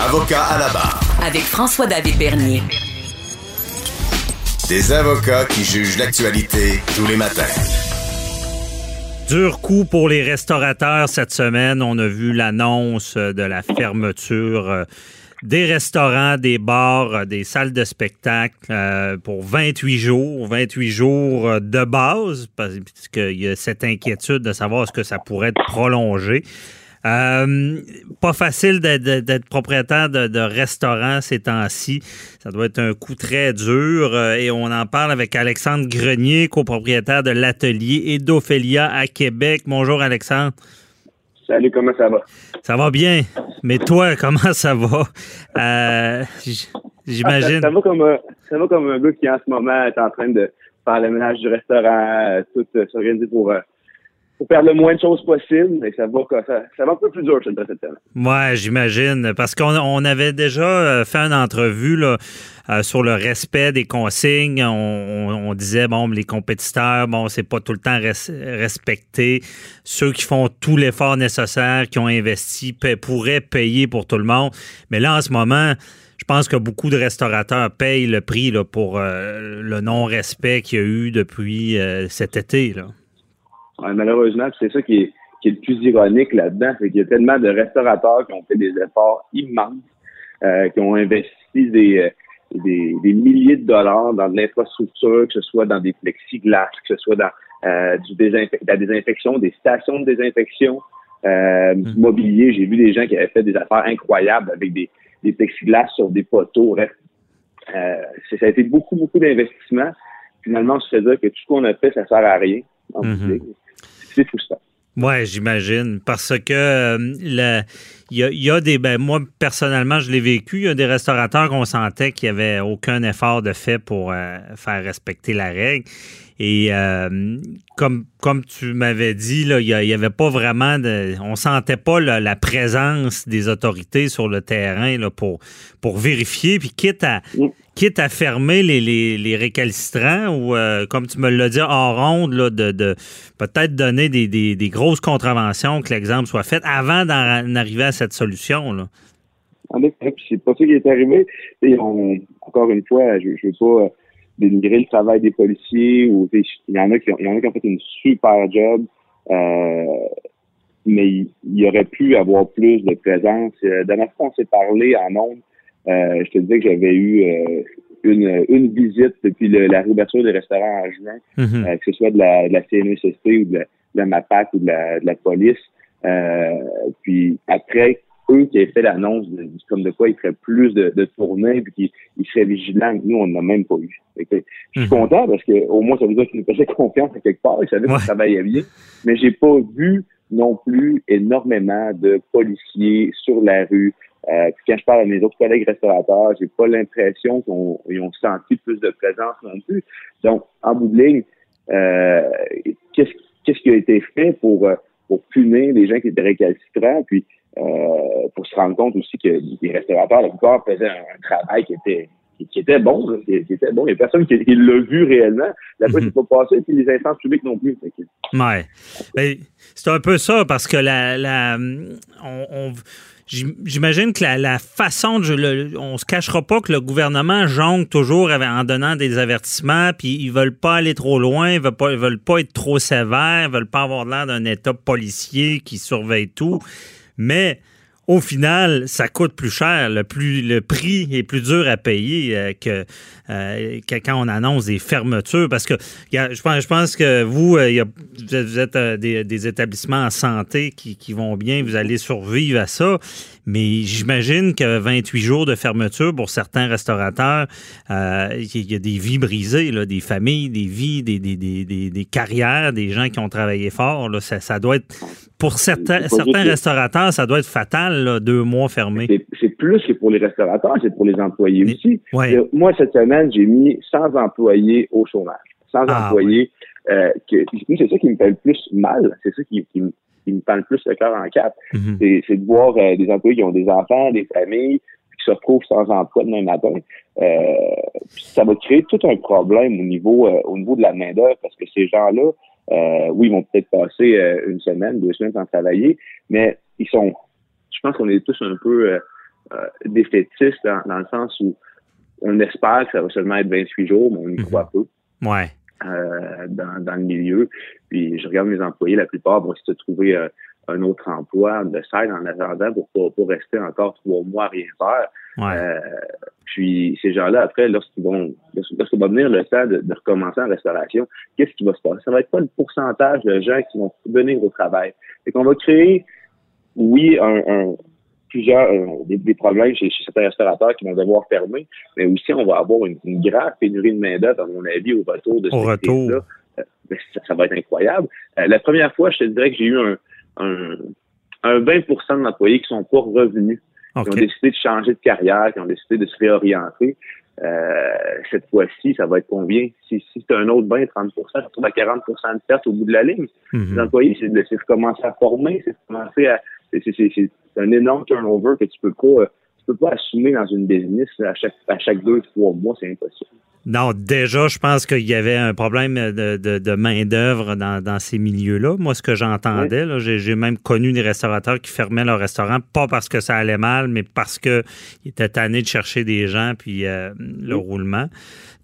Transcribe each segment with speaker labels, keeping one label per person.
Speaker 1: Avocat à la barre.
Speaker 2: Avec François-David Bernier.
Speaker 1: Des avocats qui jugent l'actualité tous les matins.
Speaker 3: Dur coup pour les restaurateurs cette semaine. On a vu l'annonce de la fermeture euh, des restaurants, des bars, euh, des salles de spectacle euh, pour 28 jours, 28 jours de base, parce qu'il y a cette inquiétude de savoir est-ce que ça pourrait être prolongé. Euh, pas facile d'être propriétaire de, restaurant ces temps-ci. Ça doit être un coup très dur. Euh, et on en parle avec Alexandre Grenier, copropriétaire de l'atelier et d'Ophélia à Québec. Bonjour Alexandre.
Speaker 4: Salut, comment ça va?
Speaker 3: Ça va bien. Mais toi, comment ça va? Euh, j'imagine.
Speaker 4: ça, va comme un, ça va comme un gars qui en ce moment est en train de faire le ménage du restaurant, tout s'organiser pour pour faire le moins de choses possible, mais ça va, ça, ça va un peu plus dur, cette semaine.
Speaker 3: Ouais, j'imagine. Parce qu'on on avait déjà euh, fait une entrevue là, euh, sur le respect des consignes. On, disait, bon, les compétiteurs, bon, c'est pas tout le temps respecté. Ceux qui font tout l'effort nécessaire, qui ont investi, pourraient payer pour tout le monde. Mais là, en ce moment, je pense que beaucoup de restaurateurs payent le prix là, pour euh, le non-respect qu'il y a eu depuis cet été. Là
Speaker 4: malheureusement, c'est ça qui est, qui est le plus ironique là-dedans, c'est qu'il y a tellement de restaurateurs qui ont fait des efforts immenses, euh, qui ont investi des, euh, des, des, milliers de dollars dans de l'infrastructure, que ce soit dans des plexiglas, que ce soit dans euh, du la désinfection, des stations de désinfection, euh, du mm. mobilier. J'ai vu des gens qui avaient fait des affaires incroyables avec des, des plexiglas sur des poteaux. Euh, ça a été beaucoup, beaucoup d'investissements. Finalement, je se dire que tout ce qu'on a fait, ça sert à rien. C'est frustrant.
Speaker 3: Oui, j'imagine. Parce que euh, il y, a, des. Ben, moi, personnellement, je l'ai vécu. Il y a des restaurateurs qu'on sentait qu'il n'y avait aucun effort de fait pour euh, faire respecter la règle. Et euh, comme, comme tu m'avais dit, il n'y avait pas vraiment de. On sentait pas la présence des autorités sur le terrain là, pour, pour vérifier. Puis quitte à, mm. quitte à fermer les, les, récalcitrants ou, euh, comme tu me l'as dit en ronde, là, de, de peut-être donner des, des, grosses contraventions, que l'exemple soit fait avant d'en arriver à cette solution. Là.
Speaker 4: En effet, c'est pas ça qui est arrivé. Et encore une fois, je ne veux pas dénigrer le travail des policiers ou il y en a qui ont, il y en a qui ont fait une super job euh, mais il, y aurait pu avoir plus de présence. Euh, dernière fois on s'est parlé en nombre, euh, je te disais que j'avais eu euh, une, une visite depuis le, la réouverture des restaurants en juin, euh, que ce soit de la, de la CNESST ou de la, de la MAPAC ou de la, de la police. Puis après eux qui avaient fait l'annonce comme de quoi ils feraient plus de, de tournées puis qu'ils ils seraient vigilants. Nous, on n'a même pas eu. je suis mhm. content parce que au moins ça veut dire qu'ils nous faisaient confiance à quelque part. Ils savaient qu'on travaillait bien. Mais j'ai pas vu non plus énormément de policiers sur la rue. Euh, quand je parle à mes autres collègues restaurateurs, j'ai pas l'impression qu'ils ont senti plus de présence non plus. Donc, en bout de ligne, euh, qu'est-ce, qu'est-ce qui a été fait pour, euh, pour punir les gens qui étaient récalcitrants? Puis euh, pour se rendre compte aussi que les restaurateurs, la plupart, faisaient un, travail qui était qui, était bon, qui, était bon. Il n'y a personne qui, l'a vu réellement. La fois, c'est pas passé, puis les instances publiques non plus.
Speaker 3: Ouais. Ben, c'est un peu ça, parce que la, la on, J'imagine que la, façon de. Le, on se cachera pas que le gouvernement jongle toujours en donnant des avertissements, puis ils veulent pas aller trop loin, ils veulent pas, ils veulent pas être trop sévères, ils veulent pas avoir l'air d'un État policier qui surveille tout mais au final, ça coûte plus cher. Le, prix est plus dur à payer euh, euh, que, quand on annonce des fermetures. Parce que je, pense, je pense que vous, euh, vous êtes des, établissements en santé qui, vont bien, vous allez survivre à ça. Mais j'imagine que 28 jours de fermeture pour certains restaurateurs, euh, il y a des vies brisées, là, des familles, des vies, des, des, des, des, carrières, des gens qui ont travaillé fort. Là. Ça, ça doit être, pour certains, certains restaurateurs, ça doit être fatal, là, deux mois fermés.
Speaker 4: C'est plus que pour les restaurateurs, c'est pour les employés aussi. Moi, cette semaine, j'ai mis 100 employés au chômage. 100 ah, employés. Euh, c'est ça qui me fait le plus mal. C'est ça qui, qui, qui me le plus le cœur en quatre. Mhm. C'est de voir euh, des employés qui ont des enfants, des familles, qui se retrouvent sans emploi demain matin. Euh, ça va créer tout un problème au niveau euh, au niveau de la main d'œuvre parce que ces gens-là, oui, ils vont peut-être passer une semaine, deux semaines sans travailler, mais ils sont. Je pense qu'on est tous un peu défaitistes dans, dans, le sens où on espère que ça va seulement être 28 jours, mais on y mhm. croit peu.
Speaker 3: Ouais.
Speaker 4: Dans, dans, le milieu. Puis je regarde mes employés, la plupart vont essayer de trouver euh, un autre emploi de side en attendant pour, pour, rester encore trois mois à rien faire. Euh, puis ces gens-là, après, lorsqu'ils vont lorsqu'il va venir le temps de, recommencer en restauration, qu'est-ce qui va se passer? Ça va être pas le pourcentage de gens qui vont venir au travail. Et qu'on va créer, oui, un, un plusieurs euh, des, problèmes chez, certains restaurateurs qui vont devoir fermer, mais aussi on va avoir une, grave pénurie de main-d'œuvre, à mon avis, au retour de
Speaker 3: ce retour. là
Speaker 4: euh, ben, ça, va être incroyable. Euh, la première fois, je te dirais que j'ai eu un, un, un 20 d'employés qui sont pas revenus, qui ont décidé de changer de carrière, qui ont décidé de se réorienter. cette fois-ci, ça va être combien? Si, si c'est un autre 20, 30 ça retrouve à 40% de perte au bout de la ligne. Mm-hmm. Les employés, c'est de, de recommencer à former, c'est de commencer à, c'est un énorme turnover que tu peux pas, tu peux pas assumer dans une business à chaque, à chaque deux, trois mois, c'est impossible.
Speaker 3: Non, déjà, je pense qu'il y avait un problème de, de, main-d'œuvre dans, dans, ces milieux-là. Moi, ce que j'entendais, j'ai même connu des restaurateurs qui fermaient leur restaurant, pas parce que ça allait mal, mais parce qu'ils étaient tannés de chercher des gens puis euh, le roulement.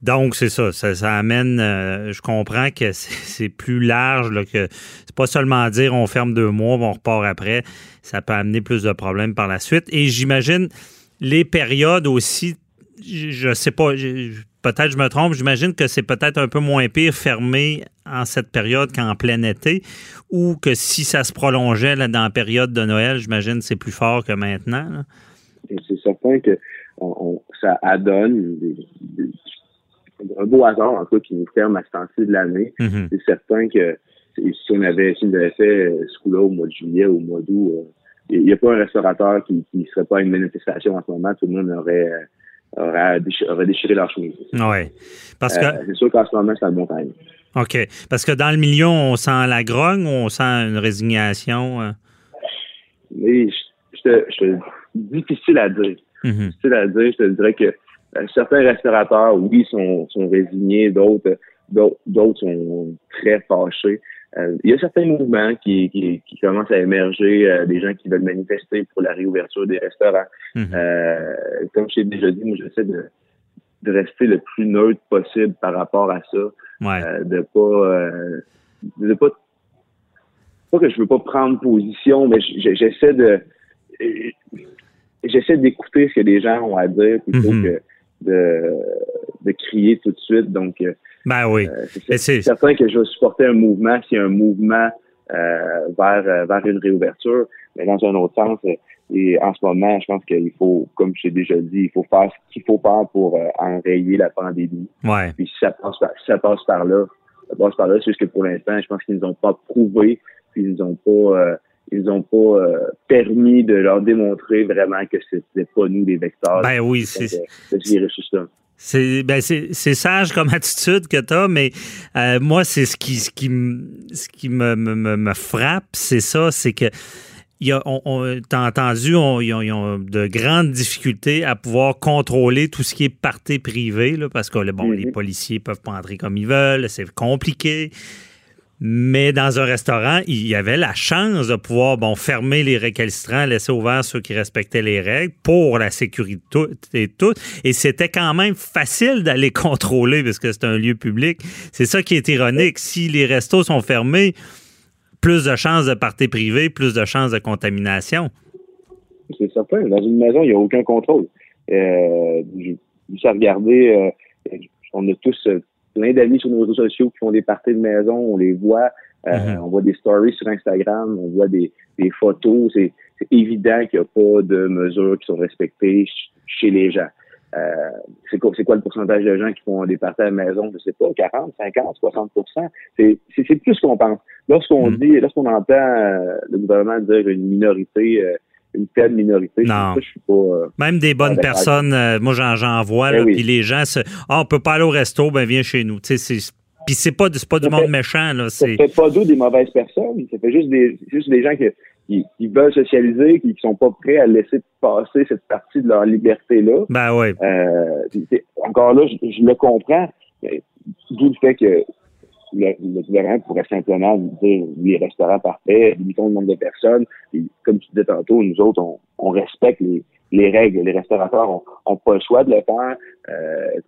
Speaker 3: Donc, c'est ça, ça, amène, euh, je comprends que c'est plus large, là, que c'est pas seulement dire on ferme deux mois, on repart après. Ça peut amener plus de problèmes par la suite. Et j'imagine les périodes aussi, je, sais pas, peut-être je me trompe, j'imagine que c'est peut-être un peu moins pire fermé en cette période qu'en plein été, ou que si ça se prolongeait là, dans la période de Noël, j'imagine c'est plus fort que maintenant.
Speaker 4: C'est certain que ça adonne un beau hasard, en tout cas, qui nous ferme à ce temps-ci de l'année. Mm-hmm. C'est certain que si on avait, si on avait fait euh, ce coup-là au mois de juillet ou au mois d'août, euh, il n'y a pas un restaurateur qui ne serait pas à une manifestation en ce moment. Tout le monde aurait, euh, aurait, déchiré, leur chemise.
Speaker 3: Oui. Parce que.
Speaker 4: c'est sûr qu'en ce moment, c'est un bon temps.
Speaker 3: OK. Parce que dans le milieu, on sent la grogne ou on sent une résignation?
Speaker 4: Je, te, je difficile à dire. Mm-hmm. Difficile à dire. Je te dirais que euh, certains restaurateurs, oui, sont, sont résignés, d'autres d'autres sont très fâchés. Euh, il y a certains mouvements qui, qui, qui commencent à émerger, euh, des gens qui veulent manifester pour la réouverture des restaurants. Mhm. comme je t'ai déjà dit, moi j'essaie de, de rester le plus neutre possible par rapport à ça. de pas de pas pas que je veux pas prendre position, mais j'essaie de j'essaie d'écouter ce que les gens ont à dire plutôt mhm. que de, de crier tout de suite. Donc, euh,
Speaker 3: ben oui.
Speaker 4: Euh, c'est certain que je vais supporter un mouvement s'il y a un mouvement euh, vers, vers une réouverture, mais dans un autre sens, et en ce moment, je pense qu'il faut, comme j'ai déjà dit, il faut faire ce qu'il faut faire pour enrayer la pandémie.
Speaker 3: Ouais.
Speaker 4: Puis si ça passe par, si ça passe par là, ça passe par là, c'est juste que pour l'instant, je pense qu'ils nous ont pas prouvé, puis ils nous ont pas ils n'ont pas euh, permis de leur démontrer vraiment que c'était pas nous les vecteurs.
Speaker 3: Ben oui, c'est c'est ben c'est sage comme attitude que tu as, mais euh, moi, c'est ce qui, ce qui, ce qui me, me, me frappe, c'est ça, c'est que tu as entendu, ils, ont, de grandes difficultés à pouvoir contrôler tout ce qui est partie privée, là, parce que bon, les mm-hmm. policiers peuvent pas entrer comme ils veulent, c'est compliqué. Mais dans un restaurant, il y avait la chance de pouvoir bon, fermer les récalcitrants, laisser ouverts ceux qui respectaient les règles pour la sécurité et tout. Et c'était quand même facile d'aller contrôler parce que c'est un lieu public. C'est ça qui est ironique. Si les restos sont fermés, plus de chances de parties privées, plus de chances de contamination.
Speaker 4: C'est certain. Dans une maison, il n'y a aucun contrôle. Euh, juste à regarder, euh, on a tous euh, plein d'amis sur nos réseaux sociaux qui font des parties de maison, on les voit. Euh, on voit des stories sur Instagram, on voit des, des photos. C'est évident qu'il n'y a pas de mesures qui sont respectées chez les gens. Euh, c'est quoi, quoi, le pourcentage de gens qui font des parties à la maison? Je sais pas, 40, 50, 60% C'est plus qu'on pense. Lorsqu'on mm. dit, lorsqu'on entend euh, le gouvernement dire une minorité, euh, une telle minorité,
Speaker 3: non.
Speaker 4: je suis pas.
Speaker 3: Même des bonnes personnes, moi j'en vois, ben puis les gens se. Ah, on peut pas aller au resto, ben viens chez nous. Puis c'est pas, pas du monde méchant. Là,
Speaker 4: ça fait pas d'eux des mauvaises personnes. Ça fait juste des, juste des gens qui, qui, veulent socialiser, qui, qui sont pas prêts à laisser passer cette partie de leur liberté-là.
Speaker 3: Ben oui.
Speaker 4: Euh, encore là, je, le comprends. D'où le fait que le, le, gouvernement pourrait simplement dire les restaurants parfaits, limitons le nombre de personnes. Comme tu disais tantôt, nous autres, on, on respecte les, les règles. Les restaurateurs ont, pas le choix de le faire. Euh,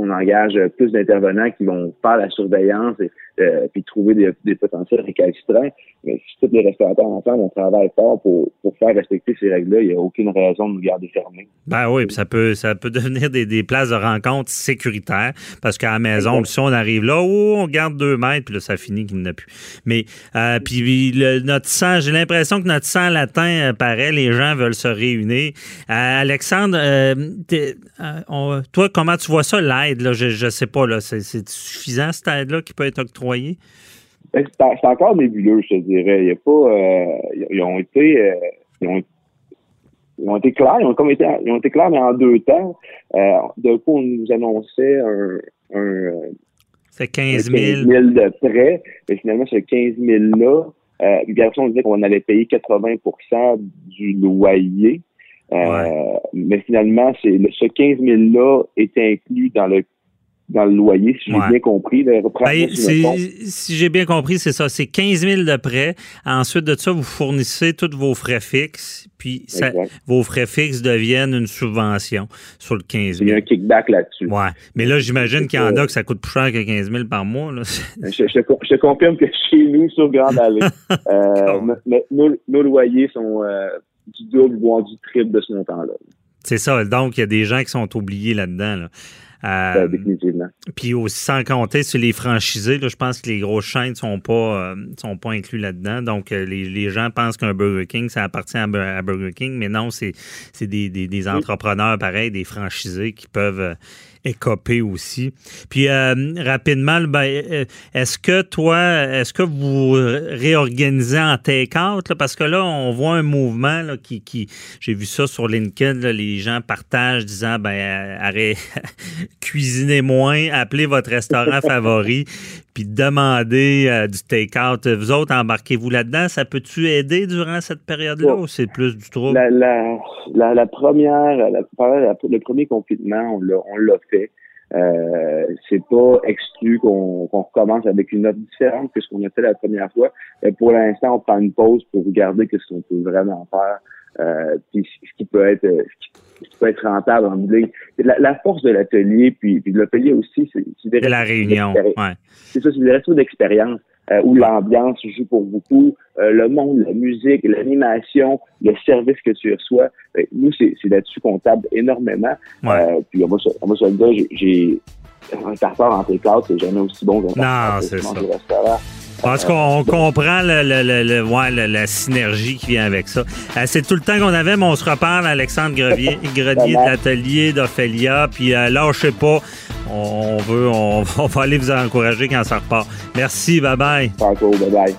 Speaker 4: on engage plus d'intervenants qui vont faire la surveillance et euh, puis trouver des, des, potentiels récalcitrants. Mais si tous les restaurateurs ensemble, on travaille fort pour, pour faire respecter ces règles-là, il n'y a aucune raison de nous garder fermés.
Speaker 3: Ben oui, puis ça peut, ça peut devenir des, des places de rencontre sécuritaires parce qu'à la maison, si on arrive là, oh, on garde deux mètres, puis là, ça finit qu'il n'y a plus. Mais euh, puis notre sang, j'ai l'impression que notre sang latin euh, paraît, les gens veulent se réunir. Euh, Alexandre, toi, comment tu vois ça, l'aide? Je ne sais pas, là, c'est suffisant cette aide-là qui peut être octroyée?
Speaker 4: Ben, c'est encore nébuleux, je te dirais. Il y a pas, euh, ils ont été, euh, ils, ont, été clairs, ils ont comme été, ils ont été clairs, mais en deux temps. Euh, D'un coup, on nous annonçait un, un
Speaker 3: c'est 15 000.
Speaker 4: 000 de prêts. Mais finalement, ce 15 000-là, euh, bien on disait qu'on allait payer 80% du loyer. Euh, Mais finalement, c'est ce 15 000-là était inclus dans le dans le loyer, si j'ai bien compris. Ben,
Speaker 3: si j'ai bien compris, c'est ça. C'est 15 000 de prêt. Ensuite de ça, vous fournissez tous vos frais fixes, puis vos frais fixes deviennent une subvention sur le 15 000.
Speaker 4: Il y a un kickback là-dessus.
Speaker 3: Ouais. Mais là, j'imagine qu'il y en a que ça coûte plus cher que 15 000 par mois.
Speaker 4: Je, te confirme que chez nous, sur Grande Allée, euh, nos, loyers sont euh, du double, voire du triple de ce montant-là.
Speaker 3: C'est ça. Donc, il y a des gens qui sont oubliés là-dedans. là
Speaker 4: euh, définitivement.
Speaker 3: Puis aussi, sans compter sur les franchisés, là, je pense que les grosses chaînes ne sont, pas, euh, sont pas inclus là-dedans. Donc, euh, les, les, gens pensent qu'un Burger King, ça appartient à, Burger King, mais non, c'est des, des, des, entrepreneurs pareils, des franchisés qui peuvent écopé aussi. Puis euh, rapidement, ben, euh, est-ce que toi, est-ce que vous réorganisez en take-out? Parce que là, on voit un mouvement là, qui, j'ai vu ça sur LinkedIn, les gens partagent disant ben arrêtez, cuisinez moins, appelez votre restaurant favori, puis demandez du take-out. Vous autres, embarquez-vous là-dedans? Ça peut-tu aider durant cette période-là ou c'est plus du trouble?
Speaker 4: La, la, la, première, le premier confinement, on l'a fait. Euh, c'est pas exclu qu'on recommence avec une offre différente que ce qu'on a fait la première fois. Mais pour l'instant, on prend une pause pour regarder ce qu'on peut vraiment faire. Euh, puis ce qui peut être ce qui peut être rentable en ligne. La, la force de l'atelier, puis, puis de l'atelier aussi, c'est
Speaker 3: des la réunion. Ouais.
Speaker 4: C'est ça, c'est des restos d'expérience. Euh, où l'ambiance joue pour beaucoup, euh, le monde, la musique, l'animation, le service que tu reçois. Ben, nous, c'est là-dessus qu'on table énormément. Euh, puis on va, se, on va se le dire, j'ai un tartare en T4, c'est jamais aussi bon qu'un
Speaker 3: tartare non, c'est ça. Parce qu'on comprend le, le, le, ouais, la synergie qui vient avec ça. Euh, c'est tout le temps qu'on avait, mais on se reparle, Alexandre Grenier, Grenier de l'atelier d'Ophélia. Puis euh, là, je sais pas, on veut, on, on, va aller vous encourager quand ça repart. Merci, bye bye.
Speaker 4: Bye bye.